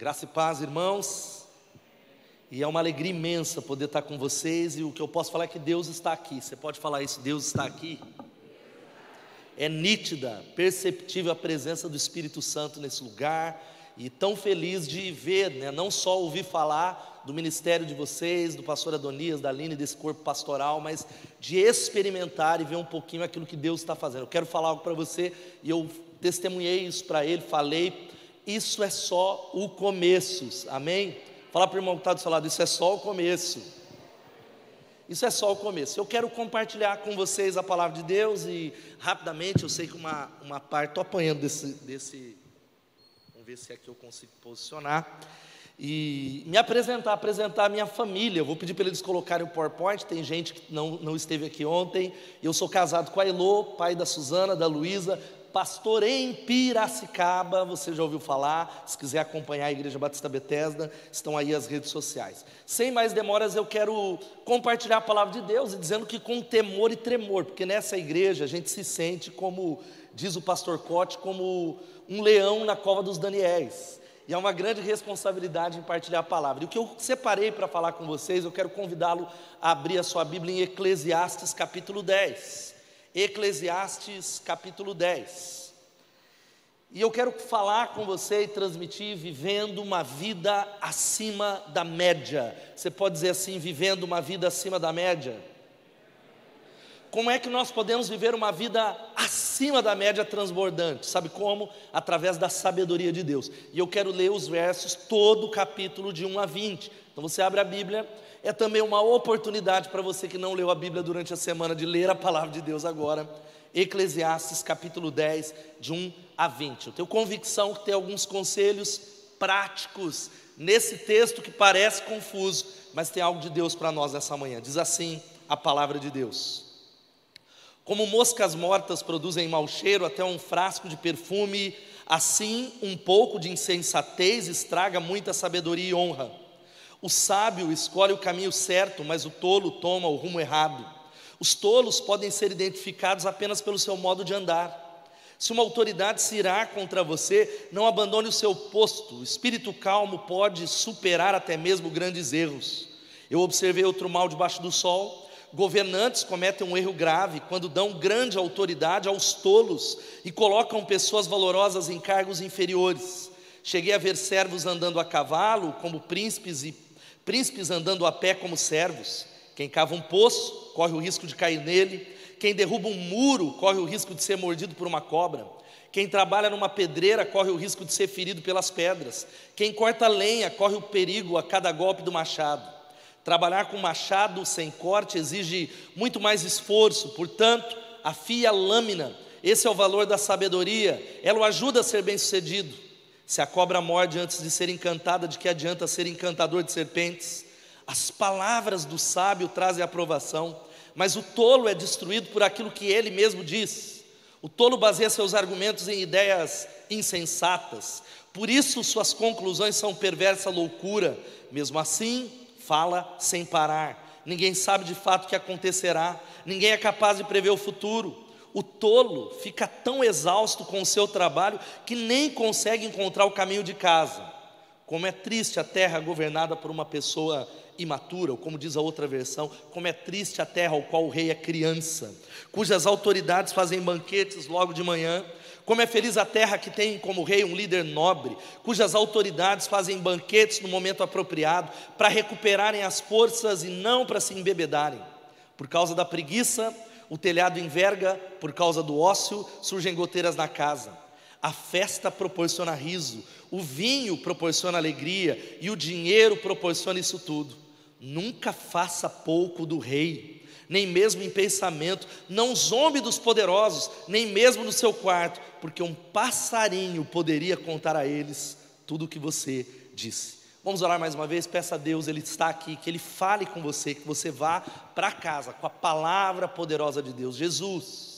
Graça e paz, irmãos. E é uma alegria imensa poder estar com vocês. E o que eu posso falar é que Deus está aqui. Você pode falar isso? Deus está aqui. É nítida, perceptível a presença do Espírito Santo nesse lugar. E tão feliz de ver, né? não só ouvir falar do ministério de vocês, do pastor Adonias, da Aline, desse corpo pastoral, mas de experimentar e ver um pouquinho aquilo que Deus está fazendo. Eu quero falar algo para você e eu testemunhei isso para ele, falei isso é só o começo, amém? Fala para o irmão que está do seu lado, isso é só o começo. Isso é só o começo. Eu quero compartilhar com vocês a palavra de Deus e rapidamente, eu sei que uma, uma parte, estou apanhando desse, desse. Vamos ver se aqui eu consigo posicionar. E me apresentar, apresentar a minha família. Eu vou pedir para eles colocarem o PowerPoint. Tem gente que não, não esteve aqui ontem. Eu sou casado com a Elô, pai da Suzana, da Luísa, pastor em Piracicaba, você já ouviu falar, se quiser acompanhar a Igreja Batista Betesda, estão aí as redes sociais. Sem mais demoras, eu quero compartilhar a palavra de Deus, e dizendo que com temor e tremor, porque nessa igreja a gente se sente como, diz o pastor Cote, como um leão na cova dos Daniéis. E é uma grande responsabilidade em partilhar a palavra. E o que eu separei para falar com vocês, eu quero convidá-lo a abrir a sua Bíblia em Eclesiastes capítulo 10. Eclesiastes capítulo 10. E eu quero falar com você e transmitir vivendo uma vida acima da média. Você pode dizer assim, vivendo uma vida acima da média? Como é que nós podemos viver uma vida acima da média transbordante? Sabe como? Através da sabedoria de Deus. E eu quero ler os versos, todo o capítulo de 1 a 20. Então você abre a Bíblia é também uma oportunidade para você que não leu a Bíblia durante a semana de ler a palavra de Deus agora. Eclesiastes capítulo 10, de 1 a 20. Eu tenho convicção que tem alguns conselhos práticos nesse texto que parece confuso, mas tem algo de Deus para nós nessa manhã. Diz assim a palavra de Deus: Como moscas mortas produzem mau cheiro, até um frasco de perfume, assim um pouco de insensatez estraga muita sabedoria e honra. O sábio escolhe o caminho certo, mas o tolo toma o rumo errado. Os tolos podem ser identificados apenas pelo seu modo de andar. Se uma autoridade se irá contra você, não abandone o seu posto. O espírito calmo pode superar até mesmo grandes erros. Eu observei outro mal debaixo do sol. Governantes cometem um erro grave quando dão grande autoridade aos tolos e colocam pessoas valorosas em cargos inferiores. Cheguei a ver servos andando a cavalo, como príncipes e príncipes andando a pé como servos. Quem cava um poço corre o risco de cair nele. Quem derruba um muro corre o risco de ser mordido por uma cobra. Quem trabalha numa pedreira corre o risco de ser ferido pelas pedras. Quem corta lenha corre o perigo a cada golpe do machado. Trabalhar com machado sem corte exige muito mais esforço, portanto, afia a lâmina. Esse é o valor da sabedoria. Ela o ajuda a ser bem-sucedido. Se a cobra morde antes de ser encantada, de que adianta ser encantador de serpentes? As palavras do sábio trazem aprovação, mas o tolo é destruído por aquilo que ele mesmo diz. O tolo baseia seus argumentos em ideias insensatas, por isso suas conclusões são perversa loucura. Mesmo assim, fala sem parar. Ninguém sabe de fato o que acontecerá, ninguém é capaz de prever o futuro. O tolo fica tão exausto com o seu trabalho que nem consegue encontrar o caminho de casa. Como é triste a terra governada por uma pessoa imatura, ou como diz a outra versão, como é triste a terra ao qual o rei é criança, cujas autoridades fazem banquetes logo de manhã. Como é feliz a terra que tem como rei um líder nobre, cujas autoridades fazem banquetes no momento apropriado para recuperarem as forças e não para se embebedarem. Por causa da preguiça, o telhado enverga por causa do ócio, surgem goteiras na casa. A festa proporciona riso, o vinho proporciona alegria e o dinheiro proporciona isso tudo. Nunca faça pouco do rei, nem mesmo em pensamento, não zombe dos poderosos, nem mesmo no seu quarto, porque um passarinho poderia contar a eles tudo o que você disse. Vamos orar mais uma vez, peça a Deus, Ele está aqui, que Ele fale com você, que você vá para casa com a palavra poderosa de Deus. Jesus,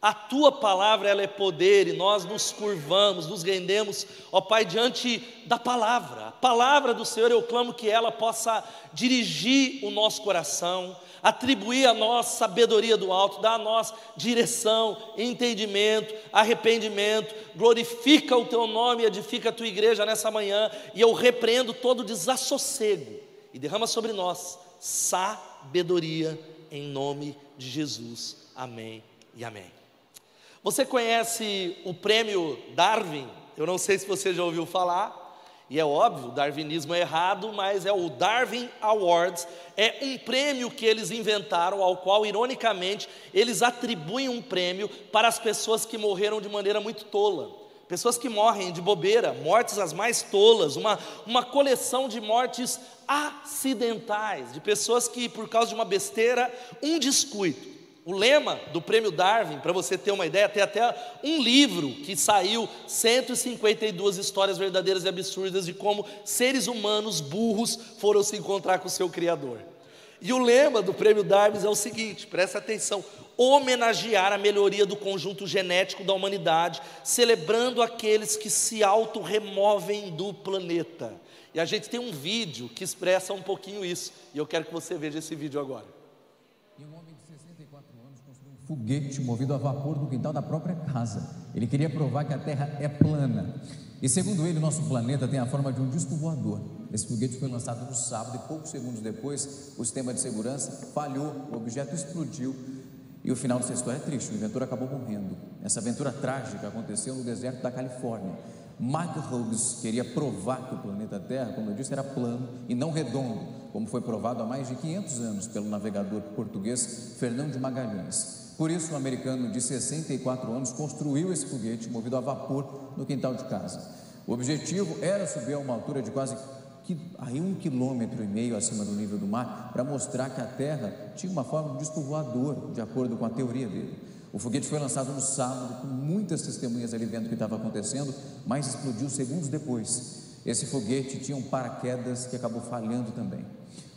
A tua palavra ela é poder e nós nos curvamos, nos rendemos, ó Pai, diante da palavra. A palavra do Senhor, eu clamo que ela possa dirigir o nosso coração, atribuir a nós sabedoria do alto, dar a nós direção, entendimento, arrependimento. Glorifica o teu nome e edifica a tua igreja nessa manhã, e eu repreendo todo desassossego e derrama sobre nós sabedoria em nome de Jesus. Amém e amém. Você conhece o prêmio Darwin? Eu não sei se você já ouviu falar. E é óbvio, o darwinismo é errado, mas é o Darwin Awards, é um prêmio que eles inventaram, ao qual, ironicamente, eles atribuem um prêmio para as pessoas que morreram de maneira muito tola. Pessoas que morrem de bobeira, mortes as mais tolas, uma, uma coleção de mortes acidentais, de pessoas que, por causa de uma besteira, um descuido, o lema do prêmio Darwin, para você ter uma ideia, tem até um livro que saiu 152 histórias verdadeiras e absurdas de como seres humanos burros foram se encontrar com o seu Criador. E o lema do prêmio Darwin é o seguinte: presta atenção, homenagear a melhoria do conjunto genético da humanidade, celebrando aqueles que se auto-removem do planeta. E a gente tem um vídeo que expressa um pouquinho isso, e eu quero que você veja esse vídeo agora foguete movido a vapor no quintal da própria casa. Ele queria provar que a Terra é plana. E segundo ele, nosso planeta tem a forma de um disco voador. Esse foguete foi lançado no sábado e poucos segundos depois, o sistema de segurança falhou, o objeto explodiu. E o final dessa história é triste, o inventor acabou morrendo. Essa aventura trágica aconteceu no deserto da Califórnia. Mike Hughes queria provar que o planeta Terra, como eu disse, era plano e não redondo, como foi provado há mais de 500 anos pelo navegador português Fernão de Magalhães. Por isso, um americano de 64 anos construiu esse foguete movido a vapor no quintal de casa. O objetivo era subir a uma altura de quase aí um quilômetro e meio acima do nível do mar para mostrar que a Terra tinha uma forma de disco voador, de acordo com a teoria dele. O foguete foi lançado no sábado, com muitas testemunhas ali vendo o que estava acontecendo, mas explodiu segundos depois. Esse foguete tinha um paraquedas que acabou falhando também.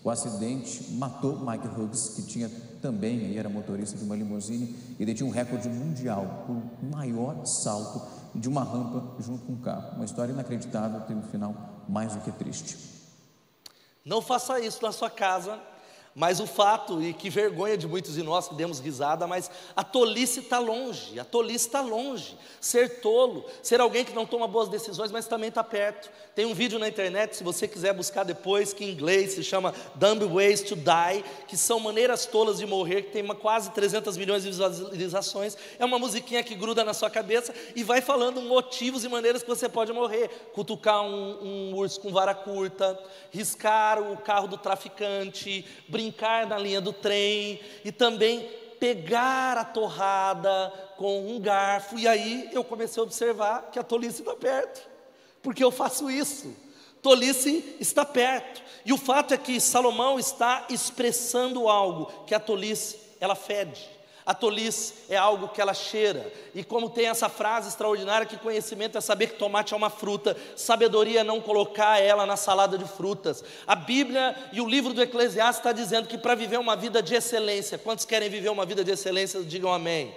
O acidente matou Mike Hughes, que tinha também, era motorista de uma limusine e detinha um recorde mundial por maior salto de uma rampa junto com um carro. Uma história inacreditável, teve um final mais do que triste. Não faça isso na sua casa mas o fato, e que vergonha de muitos de nós que demos risada, mas a tolice está longe, a tolice está longe. Ser tolo, ser alguém que não toma boas decisões, mas também está perto. Tem um vídeo na internet, se você quiser buscar depois, que em inglês se chama Dumb Ways to Die, que são maneiras tolas de morrer, que tem uma, quase 300 milhões de visualizações. É uma musiquinha que gruda na sua cabeça e vai falando motivos e maneiras que você pode morrer: cutucar um, um urso com vara curta, riscar o carro do traficante, brincar na linha do trem e também pegar a torrada com um garfo. E aí eu comecei a observar que a tolice está perto, porque eu faço isso. Tolice está perto. E o fato é que Salomão está expressando algo que a tolice ela fede. A tolice é algo que ela cheira. E como tem essa frase extraordinária que conhecimento é saber que tomate é uma fruta, sabedoria é não colocar ela na salada de frutas. A Bíblia e o livro do Eclesiastes está dizendo que para viver uma vida de excelência, quantos querem viver uma vida de excelência, digam amém.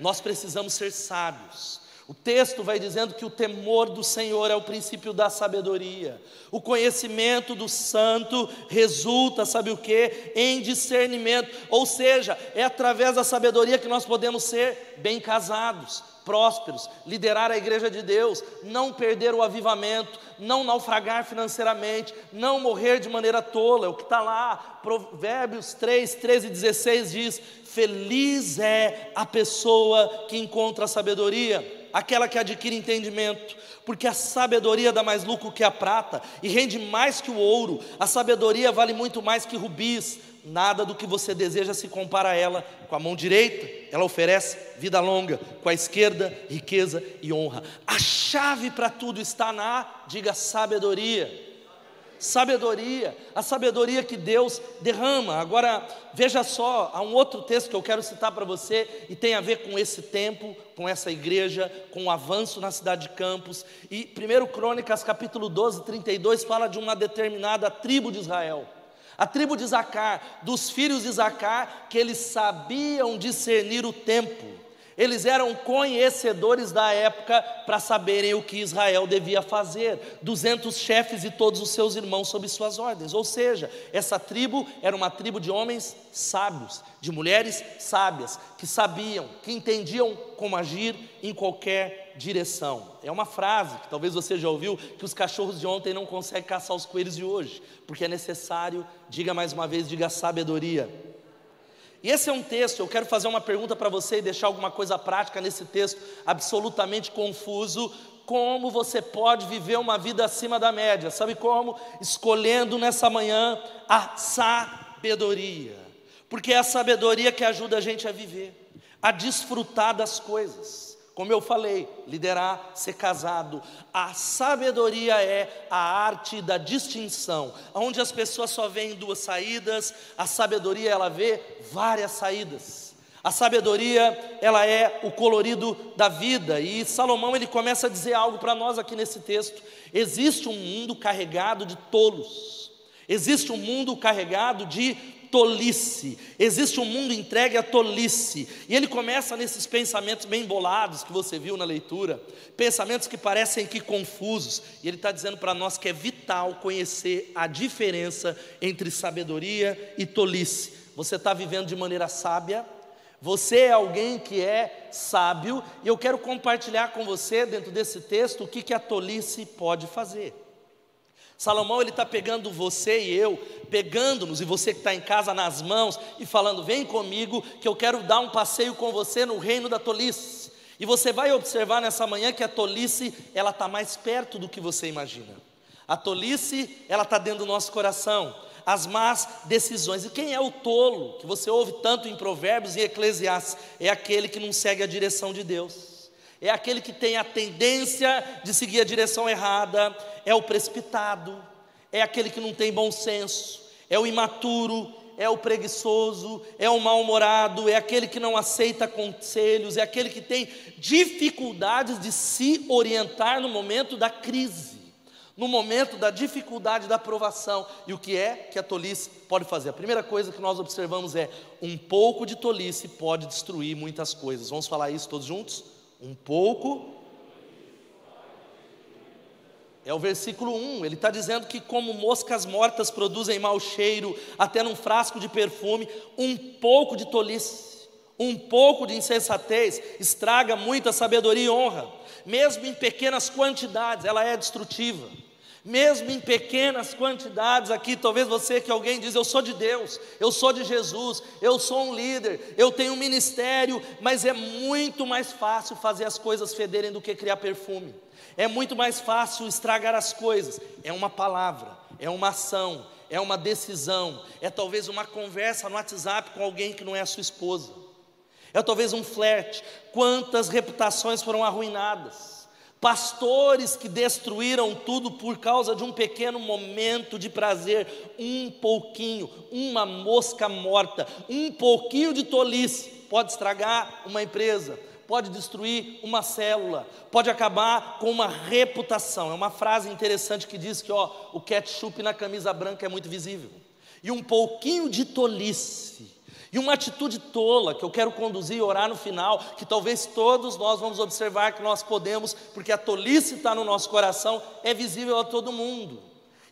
Nós precisamos ser sábios. O texto vai dizendo que o temor do Senhor é o princípio da sabedoria. O conhecimento do santo resulta, sabe o que? Em discernimento. Ou seja, é através da sabedoria que nós podemos ser bem casados, prósperos, liderar a igreja de Deus, não perder o avivamento, não naufragar financeiramente, não morrer de maneira tola. É o que está lá, Provérbios 3, 13 e 16 diz: Feliz é a pessoa que encontra a sabedoria aquela que adquire entendimento, porque a sabedoria dá mais lucro que a prata e rende mais que o ouro, a sabedoria vale muito mais que rubis, nada do que você deseja se compara a ela. Com a mão direita, ela oferece vida longa, com a esquerda, riqueza e honra. A chave para tudo está na, diga, sabedoria sabedoria, a sabedoria que Deus derrama. Agora, veja só, há um outro texto que eu quero citar para você e tem a ver com esse tempo, com essa igreja, com o avanço na cidade de Campos. E 1 Crônicas, capítulo 12, 32, fala de uma determinada tribo de Israel. A tribo de Zacar, dos filhos de Zacar, que eles sabiam discernir o tempo eles eram conhecedores da época para saberem o que Israel devia fazer. 200 chefes e todos os seus irmãos sob suas ordens. Ou seja, essa tribo era uma tribo de homens sábios, de mulheres sábias, que sabiam, que entendiam como agir em qualquer direção. É uma frase que talvez você já ouviu, que os cachorros de ontem não conseguem caçar os coelhos de hoje, porque é necessário, diga mais uma vez, diga sabedoria. E esse é um texto, eu quero fazer uma pergunta para você e deixar alguma coisa prática nesse texto absolutamente confuso. Como você pode viver uma vida acima da média? Sabe como? Escolhendo nessa manhã a sabedoria. Porque é a sabedoria que ajuda a gente a viver, a desfrutar das coisas. Como eu falei, liderar, ser casado. A sabedoria é a arte da distinção, onde as pessoas só veem duas saídas, a sabedoria ela vê várias saídas. A sabedoria, ela é o colorido da vida, e Salomão ele começa a dizer algo para nós aqui nesse texto. Existe um mundo carregado de tolos. Existe um mundo carregado de tolice. Existe um mundo entregue à tolice. E ele começa nesses pensamentos bem bolados que você viu na leitura, pensamentos que parecem que confusos. E ele está dizendo para nós que é vital conhecer a diferença entre sabedoria e tolice. Você está vivendo de maneira sábia, você é alguém que é sábio, e eu quero compartilhar com você, dentro desse texto, o que, que a tolice pode fazer. Salomão ele está pegando você e eu, pegando-nos e você que está em casa nas mãos e falando: vem comigo que eu quero dar um passeio com você no reino da tolice. E você vai observar nessa manhã que a tolice ela está mais perto do que você imagina. A tolice ela está dentro do nosso coração. As más decisões. E quem é o tolo que você ouve tanto em Provérbios e Eclesiastes? É aquele que não segue a direção de Deus é aquele que tem a tendência de seguir a direção errada, é o precipitado, é aquele que não tem bom senso, é o imaturo, é o preguiçoso, é o mal-humorado, é aquele que não aceita conselhos, é aquele que tem dificuldades de se orientar no momento da crise, no momento da dificuldade da provação. E o que é que a tolice pode fazer? A primeira coisa que nós observamos é: um pouco de tolice pode destruir muitas coisas. Vamos falar isso todos juntos? Um pouco. É o versículo 1, ele está dizendo que, como moscas mortas produzem mau cheiro, até num frasco de perfume, um pouco de tolice, um pouco de insensatez estraga muita sabedoria e honra, mesmo em pequenas quantidades, ela é destrutiva mesmo em pequenas quantidades aqui, talvez você que alguém diz, eu sou de Deus, eu sou de Jesus, eu sou um líder, eu tenho um ministério, mas é muito mais fácil fazer as coisas federem do que criar perfume. É muito mais fácil estragar as coisas. É uma palavra, é uma ação, é uma decisão, é talvez uma conversa no WhatsApp com alguém que não é a sua esposa. É talvez um flerte. Quantas reputações foram arruinadas? pastores que destruíram tudo por causa de um pequeno momento de prazer, um pouquinho, uma mosca morta, um pouquinho de tolice pode estragar uma empresa, pode destruir uma célula, pode acabar com uma reputação. É uma frase interessante que diz que ó, o ketchup na camisa branca é muito visível. E um pouquinho de tolice e uma atitude tola que eu quero conduzir e orar no final, que talvez todos nós vamos observar que nós podemos, porque a tolice está no nosso coração, é visível a todo mundo.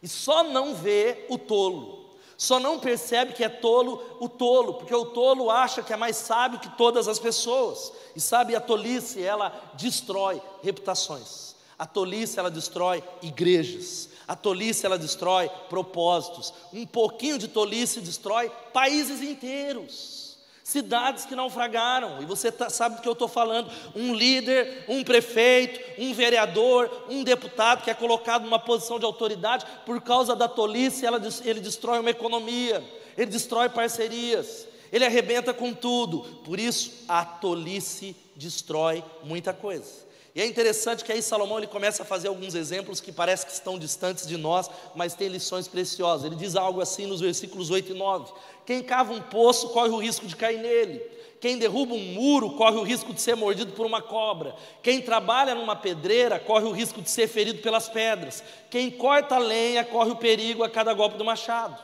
E só não vê o tolo, só não percebe que é tolo o tolo, porque o tolo acha que é mais sábio que todas as pessoas. E sabe, a tolice, ela destrói reputações. A tolice, ela destrói igrejas. A tolice ela destrói propósitos. Um pouquinho de tolice destrói países inteiros. Cidades que naufragaram, e você tá, sabe do que eu estou falando: um líder, um prefeito, um vereador, um deputado que é colocado numa posição de autoridade, por causa da tolice, ela, ele destrói uma economia, ele destrói parcerias, ele arrebenta com tudo. Por isso, a tolice destrói muita coisa. E é interessante que aí Salomão ele começa a fazer alguns exemplos que parece que estão distantes de nós, mas tem lições preciosas. Ele diz algo assim nos versículos 8 e 9: Quem cava um poço corre o risco de cair nele. Quem derruba um muro corre o risco de ser mordido por uma cobra. Quem trabalha numa pedreira corre o risco de ser ferido pelas pedras. Quem corta lenha corre o perigo a cada golpe do machado.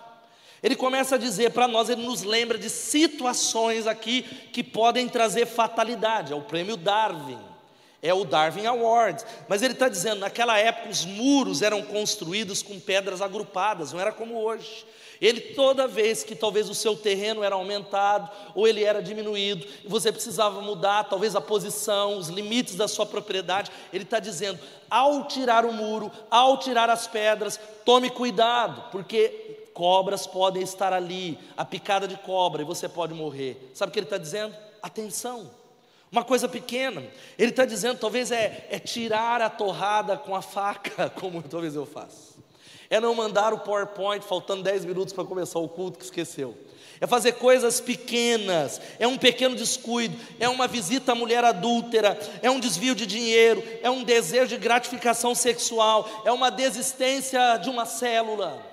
Ele começa a dizer para nós, ele nos lembra de situações aqui que podem trazer fatalidade. É o prêmio Darwin, é o Darwin Award. Mas ele está dizendo, naquela época os muros eram construídos com pedras agrupadas, não era como hoje. Ele, toda vez que talvez o seu terreno era aumentado ou ele era diminuído, e você precisava mudar talvez a posição, os limites da sua propriedade, ele está dizendo: ao tirar o muro, ao tirar as pedras, tome cuidado, porque cobras podem estar ali, a picada de cobra, e você pode morrer. Sabe o que ele está dizendo? Atenção. Uma coisa pequena, ele está dizendo, talvez é, é tirar a torrada com a faca, como talvez eu faça. É não mandar o PowerPoint faltando 10 minutos para começar o culto que esqueceu. É fazer coisas pequenas, é um pequeno descuido, é uma visita à mulher adúltera, é um desvio de dinheiro, é um desejo de gratificação sexual, é uma desistência de uma célula,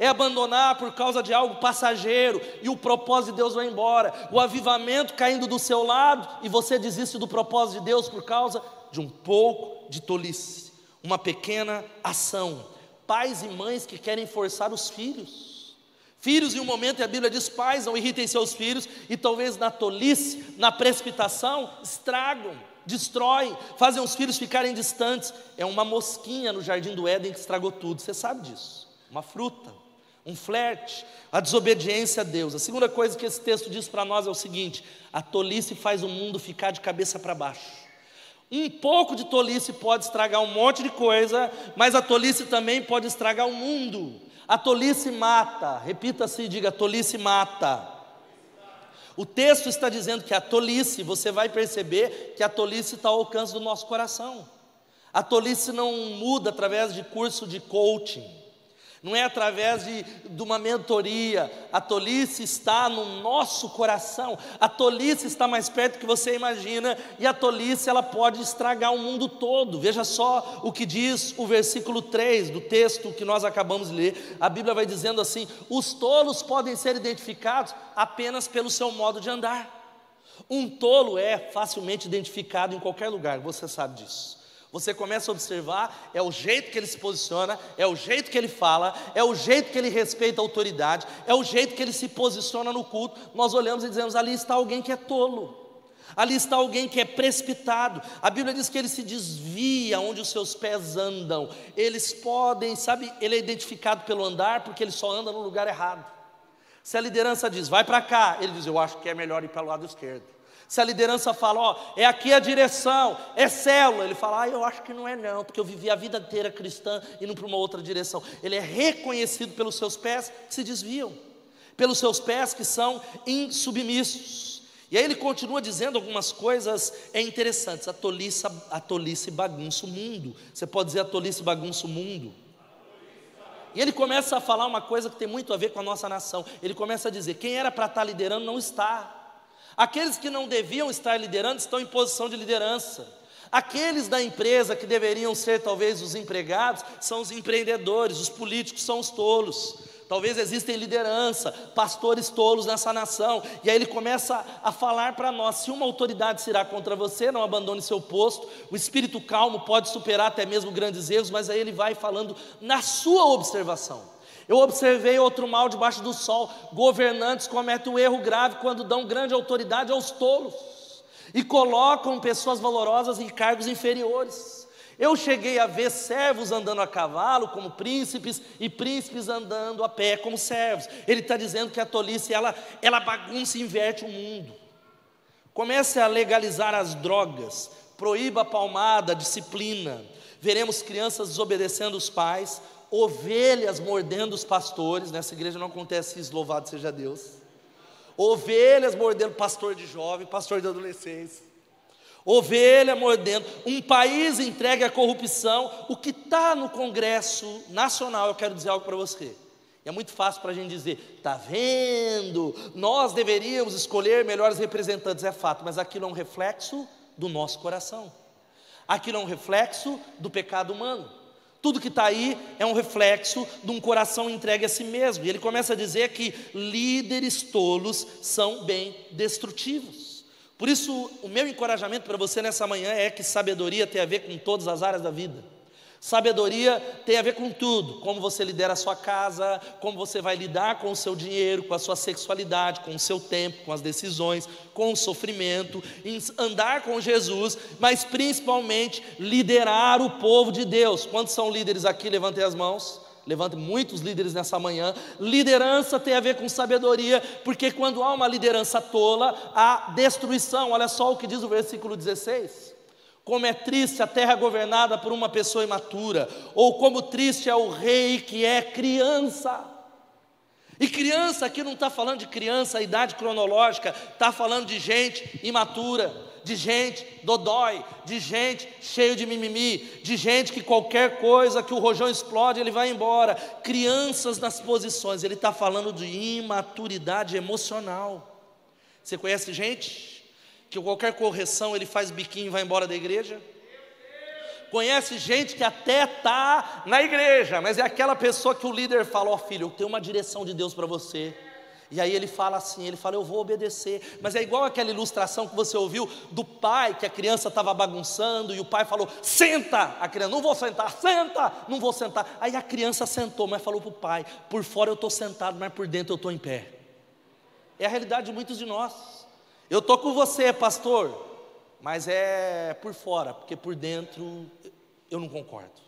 é abandonar por causa de algo passageiro e o propósito de Deus vai embora, o avivamento caindo do seu lado e você desiste do propósito de Deus por causa de um pouco de tolice, uma pequena ação pais e mães que querem forçar os filhos. Filhos, em um momento, e a Bíblia diz: pais, não irritem seus filhos, e talvez na tolice, na precipitação, estragam, destroem, fazem os filhos ficarem distantes. É uma mosquinha no jardim do Éden que estragou tudo, você sabe disso. Uma fruta, um flerte, a desobediência a Deus. A segunda coisa que esse texto diz para nós é o seguinte: a tolice faz o mundo ficar de cabeça para baixo. Um pouco de tolice pode estragar um monte de coisa, mas a tolice também pode estragar o mundo. A tolice mata, repita-se e diga: tolice mata. O texto está dizendo que a tolice, você vai perceber que a tolice está ao alcance do nosso coração. A tolice não muda através de curso de coaching não é através de, de, uma mentoria. A tolice está no nosso coração. A tolice está mais perto do que você imagina. E a tolice ela pode estragar o mundo todo. Veja só o que diz o versículo 3 do texto que nós acabamos de ler. A Bíblia vai dizendo assim: os tolos podem ser identificados apenas pelo seu modo de andar. Um tolo é facilmente identificado em qualquer lugar, você sabe disso. Você começa a observar, é o jeito que ele se posiciona, é o jeito que ele fala, é o jeito que ele respeita a autoridade, é o jeito que ele se posiciona no culto. Nós olhamos e dizemos: ali está alguém que é tolo, ali está alguém que é precipitado. A Bíblia diz que ele se desvia onde os seus pés andam. Eles podem, sabe, ele é identificado pelo andar porque ele só anda no lugar errado. Se a liderança diz, vai para cá, ele diz, eu acho que é melhor ir para o lado esquerdo. Se a liderança fala, ó, é aqui a direção, é célula, ele fala, ah, eu acho que não é não, porque eu vivi a vida inteira cristã indo para uma outra direção. Ele é reconhecido pelos seus pés que se desviam, pelos seus pés que são insubmissos. E aí ele continua dizendo algumas coisas é interessantes. A tolice, a tolice bagunça o mundo. Você pode dizer a tolice bagunça o mundo. E ele começa a falar uma coisa que tem muito a ver com a nossa nação. Ele começa a dizer: quem era para estar liderando não está. Aqueles que não deviam estar liderando estão em posição de liderança. Aqueles da empresa que deveriam ser talvez os empregados são os empreendedores, os políticos são os tolos. Talvez existem liderança, pastores tolos nessa nação. E aí ele começa a falar para nós: se uma autoridade se irá contra você, não abandone seu posto. O espírito calmo pode superar até mesmo grandes erros, mas aí ele vai falando na sua observação. Eu observei outro mal debaixo do sol: governantes cometem um erro grave quando dão grande autoridade aos tolos e colocam pessoas valorosas em cargos inferiores. Eu cheguei a ver servos andando a cavalo como príncipes e príncipes andando a pé como servos. Ele está dizendo que a tolice ela, ela bagunça e inverte o mundo. Comece a legalizar as drogas, proíba a palmada, a disciplina. Veremos crianças desobedecendo os pais, ovelhas mordendo os pastores, nessa igreja não acontece isso, louvado seja Deus. Ovelhas mordendo pastor de jovem, pastor de adolescência. Ovelha mordendo, um país entregue à corrupção. O que está no Congresso Nacional, eu quero dizer algo para você. É muito fácil para a gente dizer, está vendo, nós deveríamos escolher melhores representantes, é fato, mas aquilo é um reflexo do nosso coração, aquilo é um reflexo do pecado humano. Tudo que está aí é um reflexo de um coração entregue a si mesmo. E ele começa a dizer que líderes tolos são bem destrutivos. Por isso, o meu encorajamento para você nessa manhã é que sabedoria tem a ver com todas as áreas da vida. Sabedoria tem a ver com tudo: como você lidera a sua casa, como você vai lidar com o seu dinheiro, com a sua sexualidade, com o seu tempo, com as decisões, com o sofrimento, andar com Jesus, mas principalmente liderar o povo de Deus. Quantos são líderes aqui? Levantem as mãos. Levante muitos líderes nessa manhã. Liderança tem a ver com sabedoria, porque quando há uma liderança tola, há destruição. Olha só o que diz o versículo 16. Como é triste a terra governada por uma pessoa imatura, ou como triste é o rei que é criança. E criança aqui não está falando de criança, a idade cronológica, está falando de gente imatura, de gente dodói, de gente cheio de mimimi, de gente que qualquer coisa que o rojão explode, ele vai embora. Crianças nas posições, ele está falando de imaturidade emocional. Você conhece gente que qualquer correção ele faz biquinho e vai embora da igreja? Conhece gente que até está na igreja, mas é aquela pessoa que o líder fala: Ó oh, filho, eu tenho uma direção de Deus para você. E aí ele fala assim, ele fala, eu vou obedecer. Mas é igual aquela ilustração que você ouviu do pai, que a criança estava bagunçando, e o pai falou, senta! A criança, não vou sentar, senta! Não vou sentar. Aí a criança sentou, mas falou para o pai, por fora eu estou sentado, mas por dentro eu estou em pé. É a realidade de muitos de nós. Eu estou com você, pastor, mas é por fora, porque por dentro eu não concordo.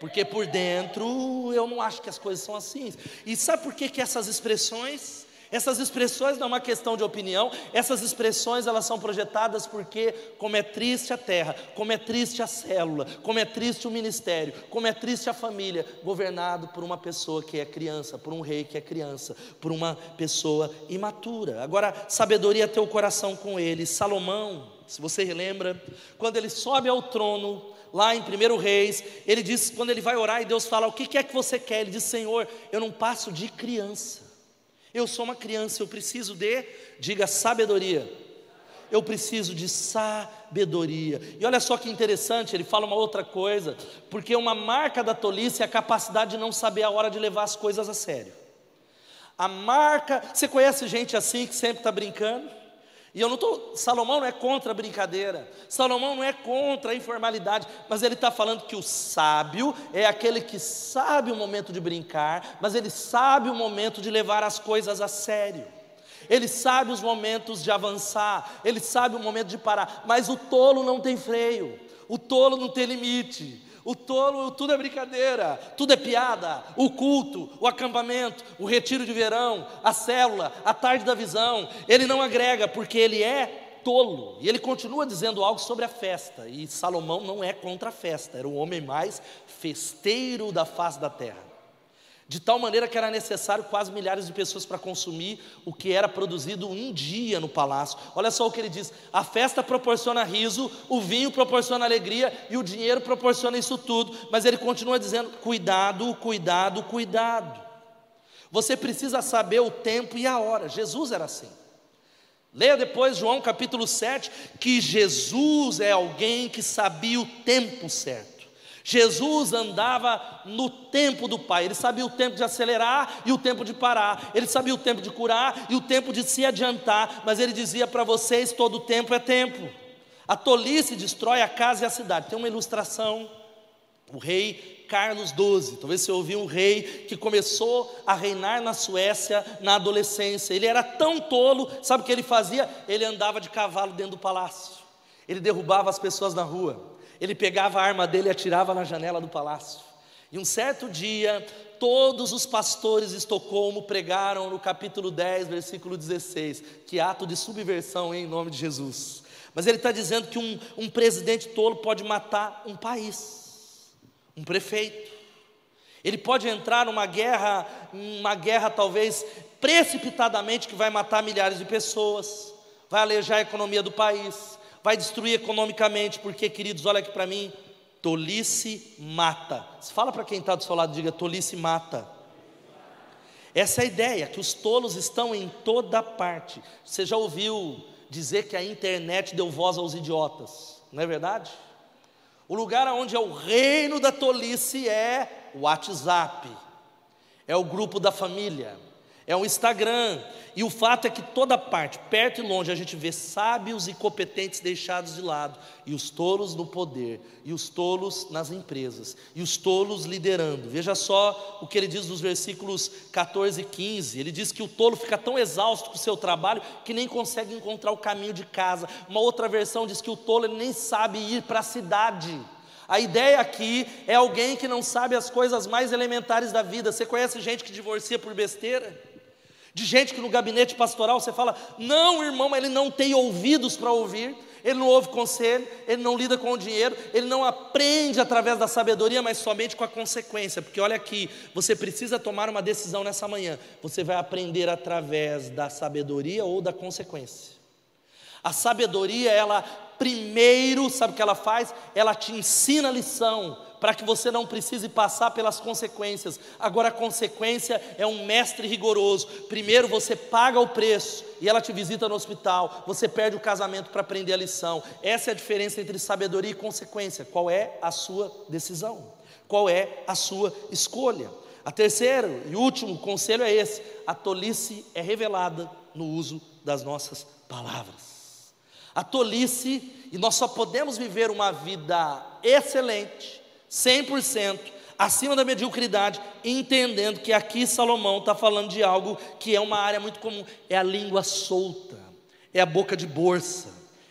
Porque por dentro eu não acho que as coisas são assim. E sabe por que, que essas expressões essas expressões não é uma questão de opinião, essas expressões elas são projetadas porque como é triste a terra, como é triste a célula, como é triste o ministério, como é triste a família, governado por uma pessoa que é criança, por um rei que é criança, por uma pessoa imatura. Agora, sabedoria ter o coração com ele. Salomão, se você relembra, quando ele sobe ao trono, lá em 1 Reis, ele diz, quando ele vai orar e Deus fala: O que é que você quer? Ele diz: Senhor, eu não passo de criança. Eu sou uma criança, eu preciso de, diga sabedoria. Eu preciso de sabedoria. E olha só que interessante, ele fala uma outra coisa, porque uma marca da tolice é a capacidade de não saber a hora de levar as coisas a sério. A marca, você conhece gente assim que sempre está brincando? E eu não estou. Salomão não é contra a brincadeira, Salomão não é contra a informalidade, mas ele está falando que o sábio é aquele que sabe o momento de brincar, mas ele sabe o momento de levar as coisas a sério. Ele sabe os momentos de avançar, ele sabe o momento de parar, mas o tolo não tem freio, o tolo não tem limite. O tolo, tudo é brincadeira, tudo é piada. O culto, o acampamento, o retiro de verão, a célula, a tarde da visão. Ele não agrega porque ele é tolo. E ele continua dizendo algo sobre a festa. E Salomão não é contra a festa, era o homem mais festeiro da face da terra de tal maneira que era necessário quase milhares de pessoas para consumir o que era produzido um dia no palácio. Olha só o que ele diz: a festa proporciona riso, o vinho proporciona alegria e o dinheiro proporciona isso tudo. Mas ele continua dizendo: cuidado, cuidado, cuidado. Você precisa saber o tempo e a hora. Jesus era assim. Leia depois João capítulo 7, que Jesus é alguém que sabia o tempo certo. Jesus andava no tempo do Pai, ele sabia o tempo de acelerar e o tempo de parar, ele sabia o tempo de curar e o tempo de se adiantar, mas ele dizia para vocês: todo tempo é tempo. A tolice destrói a casa e a cidade. Tem uma ilustração, o rei Carlos XII, talvez você ouviu um rei que começou a reinar na Suécia na adolescência. Ele era tão tolo, sabe o que ele fazia? Ele andava de cavalo dentro do palácio, ele derrubava as pessoas na rua ele pegava a arma dele e atirava na janela do palácio. E um certo dia, todos os pastores de Estocolmo pregaram no capítulo 10, versículo 16. Que ato de subversão em nome de Jesus. Mas ele está dizendo que um, um presidente tolo pode matar um país, um prefeito. Ele pode entrar numa guerra, uma guerra talvez precipitadamente que vai matar milhares de pessoas, vai alejar a economia do país, vai destruir economicamente, porque, queridos, olha aqui para mim, tolice mata. Fala para quem está do seu lado, diga: tolice mata. Essa é a ideia, que os tolos estão em toda parte. Você já ouviu dizer que a internet deu voz aos idiotas, não é verdade? O lugar onde é o reino da tolice é o WhatsApp, é o grupo da família, é o Instagram. E o fato é que toda parte, perto e longe, a gente vê sábios e competentes deixados de lado, e os tolos no poder, e os tolos nas empresas, e os tolos liderando. Veja só o que ele diz nos versículos 14 e 15. Ele diz que o tolo fica tão exausto com o seu trabalho que nem consegue encontrar o caminho de casa. Uma outra versão diz que o tolo nem sabe ir para a cidade. A ideia aqui é alguém que não sabe as coisas mais elementares da vida. Você conhece gente que divorcia por besteira? De gente que no gabinete pastoral você fala: não, irmão, ele não tem ouvidos para ouvir, ele não ouve conselho, ele não lida com o dinheiro, ele não aprende através da sabedoria, mas somente com a consequência. Porque olha aqui, você precisa tomar uma decisão nessa manhã. Você vai aprender através da sabedoria ou da consequência. A sabedoria, ela primeiro, sabe o que ela faz? Ela te ensina a lição, para que você não precise passar pelas consequências. Agora, a consequência é um mestre rigoroso. Primeiro você paga o preço e ela te visita no hospital, você perde o casamento para aprender a lição. Essa é a diferença entre sabedoria e consequência. Qual é a sua decisão? Qual é a sua escolha? A terceiro e último conselho é esse: a tolice é revelada no uso das nossas palavras. A tolice, e nós só podemos viver uma vida excelente, 100%, acima da mediocridade, entendendo que aqui Salomão está falando de algo que é uma área muito comum: é a língua solta, é a boca de bolsa,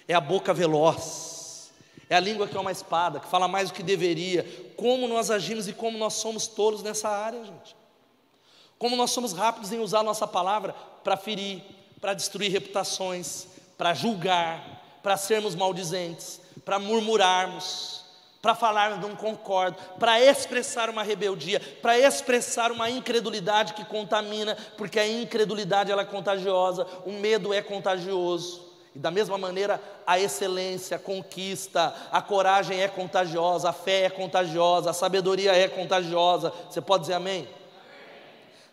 é a boca veloz, é a língua que é uma espada, que fala mais do que deveria. Como nós agimos e como nós somos tolos nessa área, gente. Como nós somos rápidos em usar a nossa palavra para ferir, para destruir reputações, para julgar, para sermos maldizentes, para murmurarmos, para falarmos não concordo, para expressar uma rebeldia, para expressar uma incredulidade que contamina, porque a incredulidade ela é contagiosa, o medo é contagioso. E da mesma maneira, a excelência, a conquista, a coragem é contagiosa, a fé é contagiosa, a sabedoria é contagiosa. Você pode dizer amém?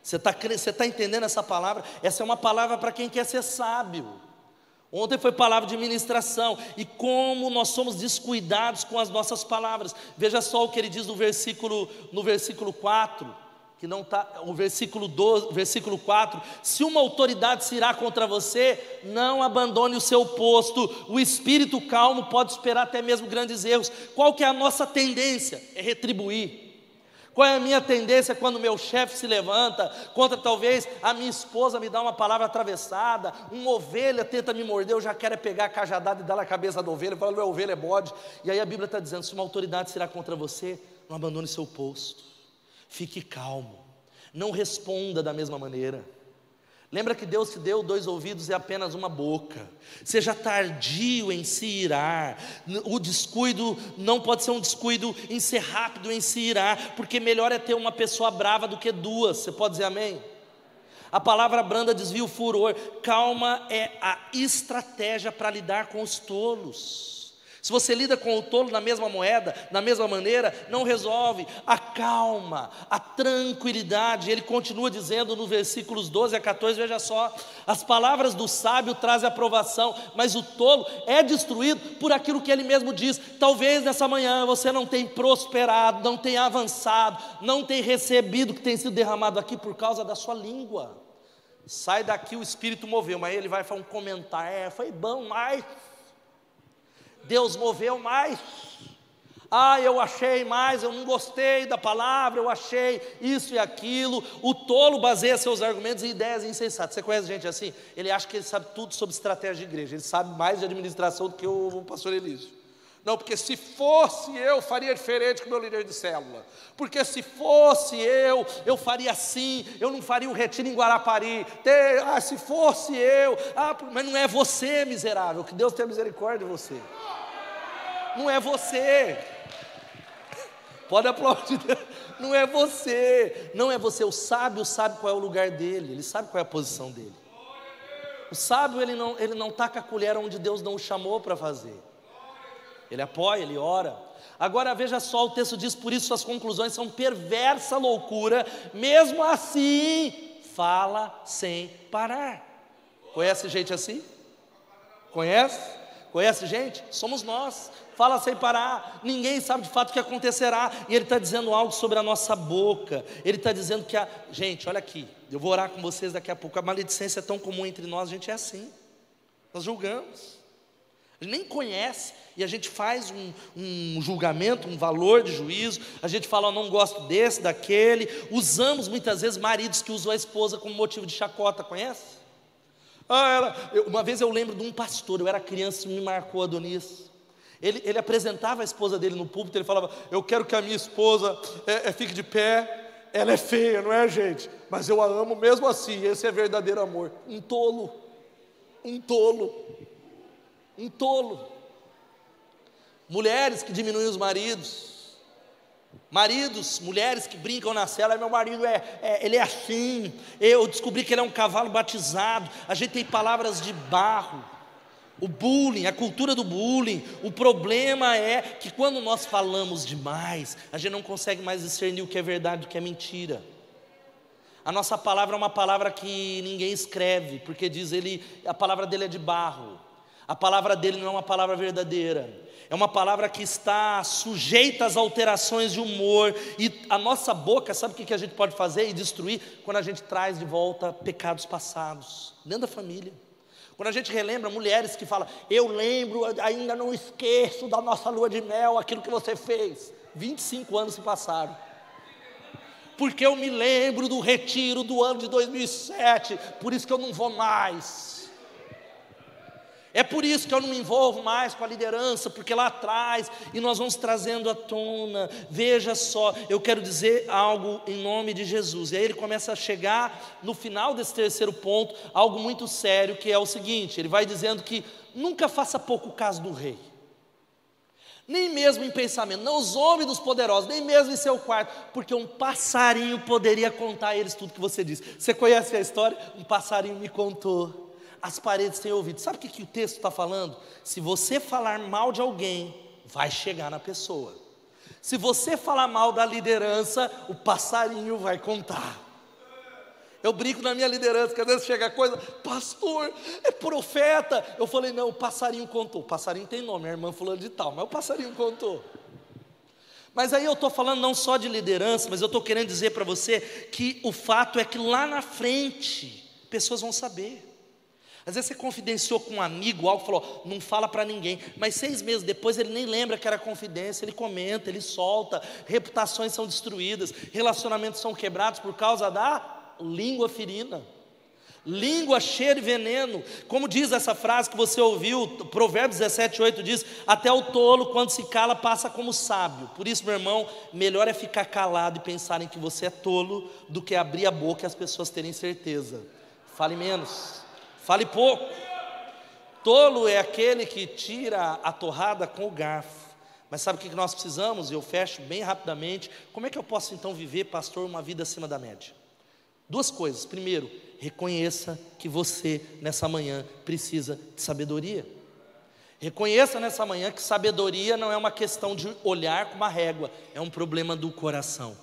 Você está tá entendendo essa palavra? Essa é uma palavra para quem quer ser sábio. Ontem foi palavra de ministração e como nós somos descuidados com as nossas palavras. Veja só o que ele diz no versículo no versículo 4, que não tá, o versículo 12, versículo 4, se uma autoridade se irá contra você, não abandone o seu posto. O espírito calmo pode esperar até mesmo grandes erros. Qual que é a nossa tendência? É retribuir. Qual é a minha tendência quando meu chefe se levanta contra talvez a minha esposa me dá uma palavra atravessada, uma ovelha tenta me morder, eu já quero é pegar a cajadada e dar na cabeça da ovelha, falar, meu ovelha é bode. E aí a Bíblia está dizendo: se uma autoridade será contra você, não abandone seu posto, fique calmo, não responda da mesma maneira. Lembra que Deus te deu dois ouvidos e apenas uma boca. Seja tardio em se irar. O descuido não pode ser um descuido em ser rápido em se irar, porque melhor é ter uma pessoa brava do que duas. Você pode dizer amém? A palavra branda desvia o furor. Calma é a estratégia para lidar com os tolos. Se você lida com o tolo na mesma moeda, na mesma maneira, não resolve. A calma, a tranquilidade. Ele continua dizendo no versículos 12 a 14, veja só: as palavras do sábio trazem aprovação, mas o tolo é destruído por aquilo que ele mesmo diz. Talvez nessa manhã você não tenha prosperado, não tenha avançado, não tenha recebido o que tem sido derramado aqui por causa da sua língua. Sai daqui, o Espírito moveu, mas ele vai fazer um comentário. É, foi bom, mas Deus moveu mais. Ah, eu achei mais, eu não gostei da palavra, eu achei isso e aquilo. O tolo baseia seus argumentos em ideias insensatas. Você conhece gente assim? Ele acha que ele sabe tudo sobre estratégia de igreja, ele sabe mais de administração do que o pastor Elísio. Não, porque se fosse eu, faria diferente com o meu líder de célula. Porque se fosse eu, eu faria assim, eu não faria o retiro em Guarapari. ah, se fosse eu, ah, mas não é você, miserável, que Deus tenha misericórdia de você. Não é você. Pode aplaudir. Não é você. Não é você. O sábio sabe qual é o lugar dele. Ele sabe qual é a posição dele. O sábio ele não ele não taca a colher onde Deus não o chamou para fazer. Ele apoia, ele ora. Agora veja só, o texto diz: por isso suas conclusões são perversa loucura, mesmo assim, fala sem parar. Conhece gente assim? Conhece? Conhece gente? Somos nós. Fala sem parar, ninguém sabe de fato o que acontecerá. E Ele está dizendo algo sobre a nossa boca. Ele está dizendo que a. Gente, olha aqui, eu vou orar com vocês daqui a pouco. A maledicência é tão comum entre nós, a gente é assim. Nós julgamos. Gente nem conhece e a gente faz um, um, julgamento, um valor de juízo. A gente fala, oh, não gosto desse, daquele. Usamos muitas vezes maridos que usam a esposa como motivo de chacota, conhece? Ah, ela, eu, uma vez eu lembro de um pastor, eu era criança e me marcou Adonis. Ele, ele apresentava a esposa dele no púlpito, ele falava: Eu quero que a minha esposa é, é, fique de pé. Ela é feia, não é, gente? Mas eu a amo mesmo assim, esse é verdadeiro amor. Um tolo, um tolo, um tolo. Mulheres que diminuem os maridos, maridos, mulheres que brincam na cela, meu marido é, é, ele é assim, eu descobri que ele é um cavalo batizado, a gente tem palavras de barro, o bullying, a cultura do bullying, o problema é que quando nós falamos demais, a gente não consegue mais discernir o que é verdade e o que é mentira. A nossa palavra é uma palavra que ninguém escreve, porque diz ele, a palavra dele é de barro. A palavra dele não é uma palavra verdadeira. É uma palavra que está sujeita às alterações de humor. E a nossa boca, sabe o que a gente pode fazer e destruir? Quando a gente traz de volta pecados passados, dentro da família. Quando a gente relembra mulheres que falam, eu lembro, ainda não esqueço da nossa lua de mel, aquilo que você fez. 25 anos se passaram. Porque eu me lembro do retiro do ano de 2007, por isso que eu não vou mais. É por isso que eu não me envolvo mais com a liderança, porque lá atrás, e nós vamos trazendo à tona, veja só, eu quero dizer algo em nome de Jesus. E aí ele começa a chegar no final desse terceiro ponto, algo muito sério, que é o seguinte: ele vai dizendo que nunca faça pouco caso do rei. Nem mesmo em pensamento, não os homens dos poderosos, nem mesmo em seu quarto, porque um passarinho poderia contar a eles tudo que você disse. Você conhece a história? Um passarinho me contou as paredes têm ouvido. Sabe o que, que o texto está falando? Se você falar mal de alguém, vai chegar na pessoa. Se você falar mal da liderança, o passarinho vai contar. Eu brinco na minha liderança, que às vezes chega coisa, pastor, é profeta. Eu falei, não, o passarinho contou. O passarinho tem nome, a irmã fulano de tal, mas o passarinho contou. Mas aí eu estou falando não só de liderança, mas eu estou querendo dizer para você que o fato é que lá na frente, pessoas vão saber. Às vezes você confidenciou com um amigo algo, falou, não fala para ninguém, mas seis meses depois ele nem lembra que era confidência, ele comenta, ele solta, reputações são destruídas, relacionamentos são quebrados por causa da língua ferina. Língua cheia de veneno, como diz essa frase que você ouviu, Provérbios 17, 8 diz: Até o tolo, quando se cala, passa como sábio. Por isso, meu irmão, melhor é ficar calado e pensar em que você é tolo do que abrir a boca e as pessoas terem certeza. Fale menos. Fale pouco. Tolo é aquele que tira a torrada com o garfo. Mas sabe o que nós precisamos? Eu fecho bem rapidamente. Como é que eu posso então viver, pastor, uma vida acima da média? Duas coisas. Primeiro, reconheça que você, nessa manhã, precisa de sabedoria. Reconheça nessa manhã que sabedoria não é uma questão de olhar com uma régua, é um problema do coração.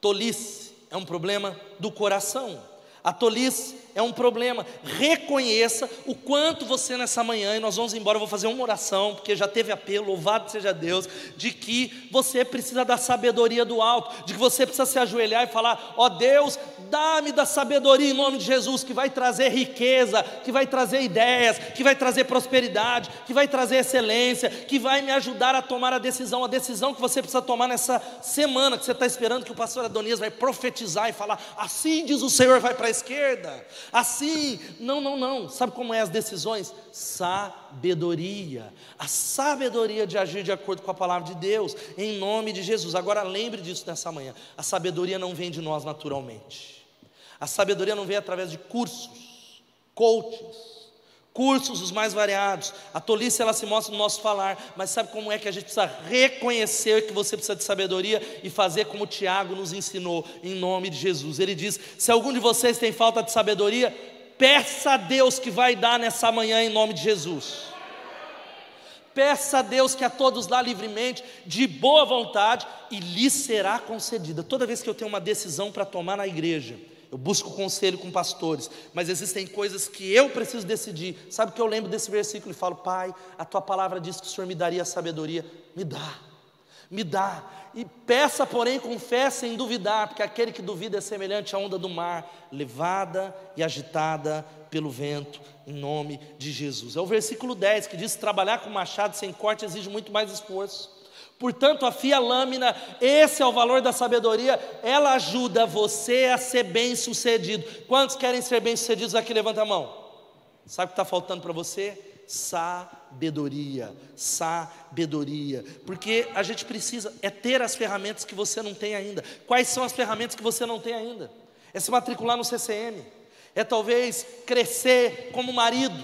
Tolice é um problema do coração. A tolice é um problema. Reconheça o quanto você nessa manhã, e nós vamos embora, eu vou fazer uma oração, porque já teve apelo, louvado seja Deus, de que você precisa da sabedoria do alto, de que você precisa se ajoelhar e falar: ó oh Deus, dá-me da sabedoria em nome de Jesus, que vai trazer riqueza, que vai trazer ideias, que vai trazer prosperidade, que vai trazer excelência, que vai me ajudar a tomar a decisão, a decisão que você precisa tomar nessa semana, que você está esperando que o pastor Adonias vai profetizar e falar: assim diz o Senhor, vai para a esquerda assim. Não, não, não. Sabe como é as decisões? Sabedoria. A sabedoria de agir de acordo com a palavra de Deus, em nome de Jesus. Agora lembre disso nessa manhã. A sabedoria não vem de nós naturalmente. A sabedoria não vem através de cursos, coaches cursos os mais variados. A tolice ela se mostra no nosso falar, mas sabe como é que a gente precisa reconhecer que você precisa de sabedoria e fazer como Tiago nos ensinou, em nome de Jesus. Ele diz: se algum de vocês tem falta de sabedoria, peça a Deus que vai dar nessa manhã em nome de Jesus. Peça a Deus que a todos dá livremente, de boa vontade, e lhe será concedida. Toda vez que eu tenho uma decisão para tomar na igreja, eu busco conselho com pastores, mas existem coisas que eu preciso decidir. Sabe que eu lembro desse versículo e falo, Pai, a tua palavra diz que o Senhor me daria sabedoria, me dá, me dá. E peça, porém, fé sem duvidar, porque aquele que duvida é semelhante à onda do mar, levada e agitada pelo vento, em nome de Jesus. É o versículo 10 que diz: trabalhar com machado sem corte exige muito mais esforço. Portanto, afia a lâmina, esse é o valor da sabedoria, ela ajuda você a ser bem sucedido. Quantos querem ser bem sucedidos aqui? Levanta a mão. Sabe o que está faltando para você? Sabedoria, sabedoria, porque a gente precisa é ter as ferramentas que você não tem ainda. Quais são as ferramentas que você não tem ainda? É se matricular no CCM, é talvez crescer como marido,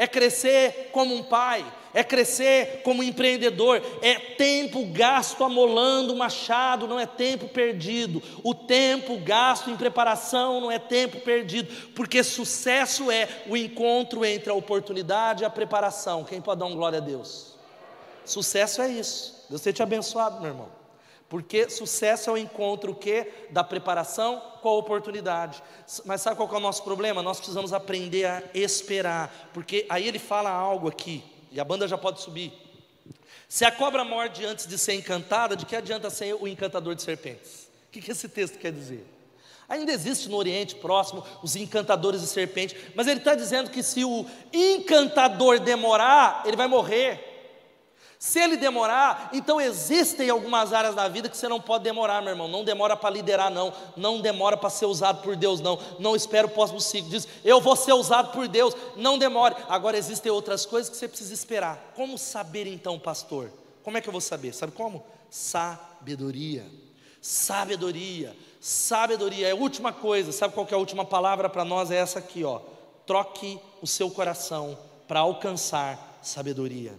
é crescer como um pai, é crescer como empreendedor, é tempo gasto amolando o machado, não é tempo perdido. O tempo gasto em preparação não é tempo perdido, porque sucesso é o encontro entre a oportunidade e a preparação. Quem pode dar um glória a Deus? Sucesso é isso. Deus tenha te abençoado, meu irmão. Porque sucesso é o encontro o quê? Da preparação com a oportunidade. Mas sabe qual é o nosso problema? Nós precisamos aprender a esperar. Porque aí ele fala algo aqui e a banda já pode subir. Se a cobra morde antes de ser encantada, de que adianta ser o encantador de serpentes? O que, que esse texto quer dizer? Ainda existe no Oriente Próximo os encantadores de serpentes, mas ele está dizendo que se o encantador demorar, ele vai morrer. Se ele demorar, então existem algumas áreas da vida que você não pode demorar, meu irmão. Não demora para liderar, não. Não demora para ser usado por Deus, não. Não espera o próximo ciclo. Diz, eu vou ser usado por Deus. Não demore. Agora existem outras coisas que você precisa esperar. Como saber então, pastor? Como é que eu vou saber? Sabe como? Sabedoria. Sabedoria. Sabedoria. É a última coisa. Sabe qual é a última palavra para nós? É essa aqui, ó. Troque o seu coração para alcançar sabedoria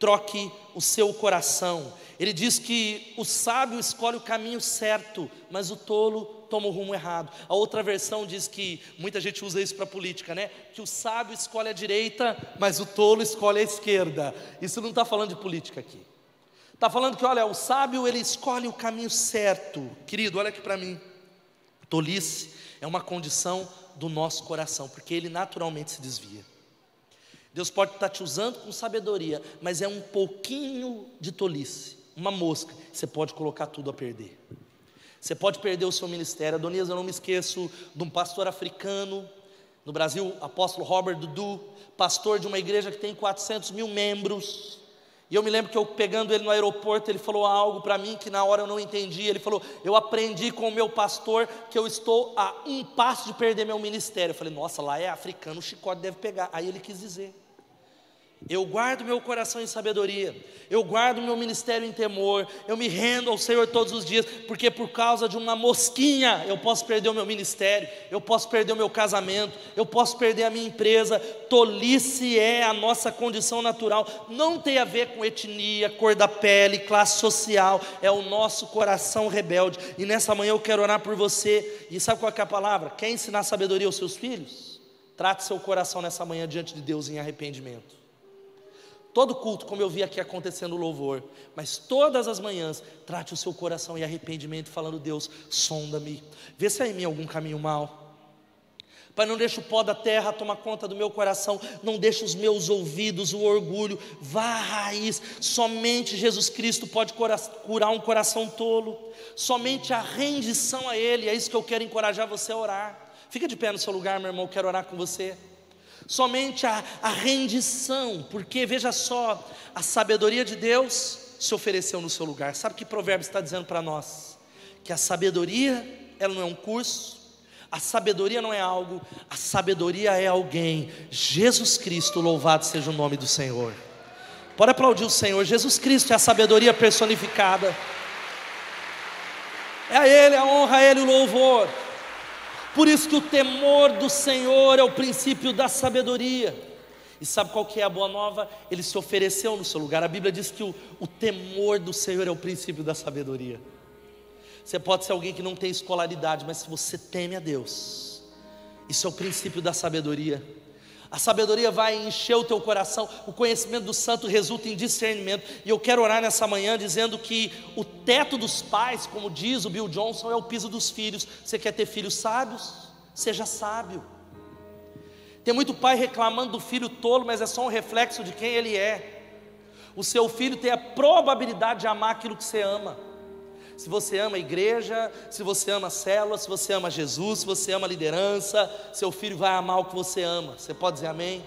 troque o seu coração. Ele diz que o sábio escolhe o caminho certo, mas o tolo toma o rumo errado. A outra versão diz que, muita gente usa isso para política, né? Que o sábio escolhe a direita, mas o tolo escolhe a esquerda. Isso não está falando de política aqui. Está falando que, olha, o sábio ele escolhe o caminho certo. Querido, olha aqui para mim. Tolice é uma condição do nosso coração, porque ele naturalmente se desvia. Deus pode estar te usando com sabedoria, mas é um pouquinho de tolice, uma mosca, você pode colocar tudo a perder. Você pode perder o seu ministério. Adonias, eu não me esqueço de um pastor africano, no Brasil, apóstolo Robert Dudu, pastor de uma igreja que tem 400 mil membros. E eu me lembro que eu pegando ele no aeroporto, ele falou algo para mim que na hora eu não entendi. Ele falou: Eu aprendi com o meu pastor que eu estou a um passo de perder meu ministério. Eu falei: Nossa, lá é africano, o chicote deve pegar. Aí ele quis dizer. Eu guardo meu coração em sabedoria, eu guardo meu ministério em temor, eu me rendo ao Senhor todos os dias, porque por causa de uma mosquinha eu posso perder o meu ministério, eu posso perder o meu casamento, eu posso perder a minha empresa. Tolice é a nossa condição natural, não tem a ver com etnia, cor da pele, classe social, é o nosso coração rebelde. E nessa manhã eu quero orar por você, e sabe qual é a palavra? Quer ensinar sabedoria aos seus filhos? Trate seu coração nessa manhã diante de Deus em arrependimento. Todo culto, como eu vi aqui acontecendo o louvor, mas todas as manhãs, trate o seu coração em arrependimento, falando: Deus, sonda-me, vê se há em mim algum caminho mau. Pai, não deixe o pó da terra tomar conta do meu coração, não deixe os meus ouvidos, o orgulho, vá à raiz. Somente Jesus Cristo pode curar um coração tolo, somente a rendição a Ele, é isso que eu quero encorajar você a orar. Fica de pé no seu lugar, meu irmão, eu quero orar com você somente a, a rendição, porque veja só, a sabedoria de Deus se ofereceu no seu lugar. Sabe o que Provérbios está dizendo para nós? Que a sabedoria, ela não é um curso, a sabedoria não é algo, a sabedoria é alguém. Jesus Cristo, louvado seja o nome do Senhor. Pode aplaudir o Senhor. Jesus Cristo é a sabedoria personificada. É a Ele a honra, a Ele o louvor. Por isso que o temor do Senhor é o princípio da sabedoria. E sabe qual que é a boa nova? Ele se ofereceu no seu lugar. A Bíblia diz que o, o temor do Senhor é o princípio da sabedoria. Você pode ser alguém que não tem escolaridade, mas se você teme a Deus, isso é o princípio da sabedoria. A sabedoria vai encher o teu coração, o conhecimento do santo resulta em discernimento. E eu quero orar nessa manhã dizendo que o teto dos pais, como diz o Bill Johnson, é o piso dos filhos. Você quer ter filhos sábios? Seja sábio. Tem muito pai reclamando do filho tolo, mas é só um reflexo de quem ele é. O seu filho tem a probabilidade de amar aquilo que você ama. Se você ama a igreja, se você ama a célula, se você ama Jesus, se você ama a liderança, seu filho vai amar o que você ama. Você pode dizer amém?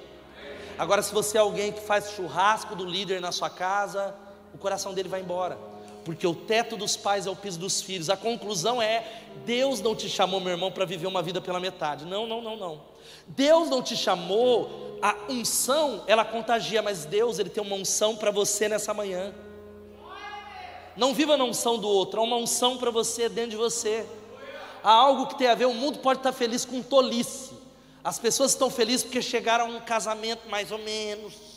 Agora, se você é alguém que faz churrasco do líder na sua casa, o coração dele vai embora. Porque o teto dos pais é o piso dos filhos. A conclusão é: Deus não te chamou, meu irmão, para viver uma vida pela metade. Não, não, não, não. Deus não te chamou, a unção, ela contagia, mas Deus, ele tem uma unção para você nessa manhã. Não viva na unção do outro, há uma unção para você dentro de você. Há algo que tem a ver, o mundo pode estar feliz com tolice. As pessoas estão felizes porque chegaram a um casamento mais ou menos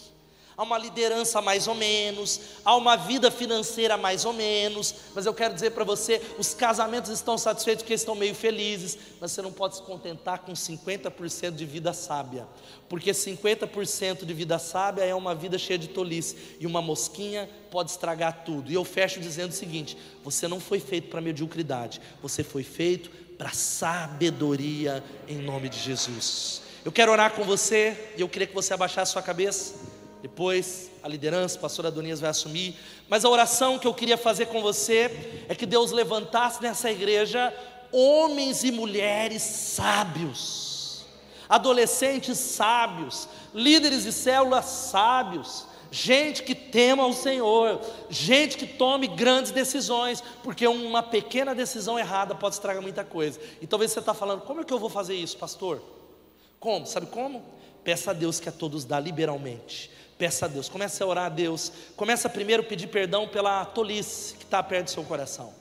há uma liderança mais ou menos, há uma vida financeira mais ou menos, mas eu quero dizer para você: os casamentos estão satisfeitos porque estão meio felizes, mas você não pode se contentar com 50% de vida sábia, porque 50% de vida sábia é uma vida cheia de tolice, e uma mosquinha pode estragar tudo. E eu fecho dizendo o seguinte: você não foi feito para mediocridade, você foi feito para sabedoria em nome de Jesus. Eu quero orar com você e eu queria que você abaixasse sua cabeça. Depois a liderança, o pastor Adonias vai assumir. Mas a oração que eu queria fazer com você é que Deus levantasse nessa igreja homens e mulheres sábios, adolescentes sábios, líderes de células sábios, gente que tema o Senhor, gente que tome grandes decisões, porque uma pequena decisão errada pode estragar muita coisa. E talvez você está falando, como é que eu vou fazer isso, pastor? Como? Sabe como? Peça a Deus que a todos dá liberalmente. Peça a Deus, comece a orar a Deus. Começa primeiro a pedir perdão pela tolice que está perto do seu coração.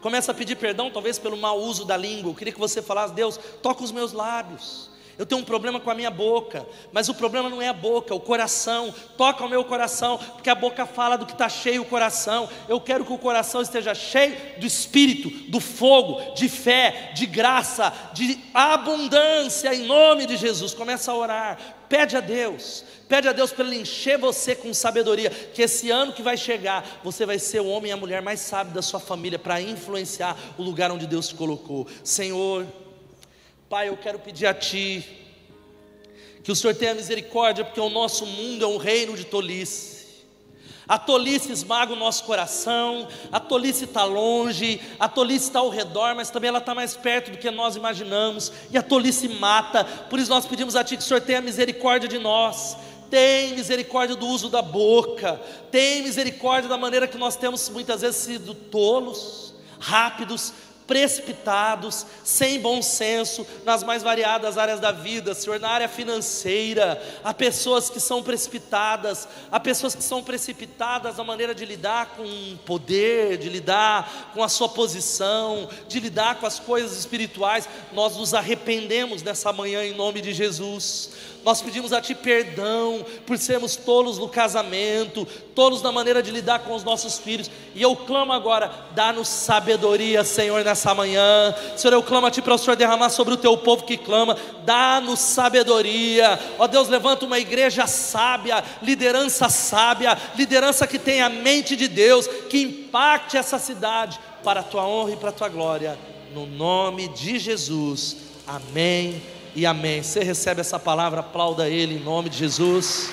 Começa a pedir perdão, talvez pelo mau uso da língua. Eu queria que você falasse, Deus, toca os meus lábios. Eu tenho um problema com a minha boca, mas o problema não é a boca, é o coração. Toca o meu coração, porque a boca fala do que está cheio o coração. Eu quero que o coração esteja cheio do espírito, do fogo, de fé, de graça, de abundância, em nome de Jesus. Começa a orar, pede a Deus, pede a Deus para Ele encher você com sabedoria, que esse ano que vai chegar, você vai ser o homem e a mulher mais sábio da sua família, para influenciar o lugar onde Deus te colocou. Senhor, Pai, eu quero pedir a Ti, que o Senhor tenha misericórdia, porque o nosso mundo é um reino de tolice. A tolice esmaga o nosso coração, a tolice está longe, a tolice está ao redor, mas também ela está mais perto do que nós imaginamos, e a tolice mata, por isso nós pedimos a Ti que o Senhor tenha misericórdia de nós, tem misericórdia do uso da boca, tem misericórdia da maneira que nós temos muitas vezes sido tolos, rápidos, precipitados, sem bom senso, nas mais variadas áreas da vida, Senhor, na área financeira, há pessoas que são precipitadas, há pessoas que são precipitadas na maneira de lidar com o poder, de lidar com a sua posição, de lidar com as coisas espirituais, nós nos arrependemos nessa manhã em nome de Jesus. Nós pedimos a Ti perdão por sermos tolos no casamento, tolos na maneira de lidar com os nossos filhos. E eu clamo agora, dá-nos sabedoria, Senhor, nessa manhã. Senhor, eu clamo a Ti para o Senhor derramar sobre o Teu povo que clama, dá-nos sabedoria. Ó Deus, levanta uma igreja sábia, liderança sábia, liderança que tenha a mente de Deus, que impacte essa cidade para a Tua honra e para a Tua glória. No nome de Jesus. Amém e amém. Você recebe essa palavra, aplauda Ele em nome de Jesus.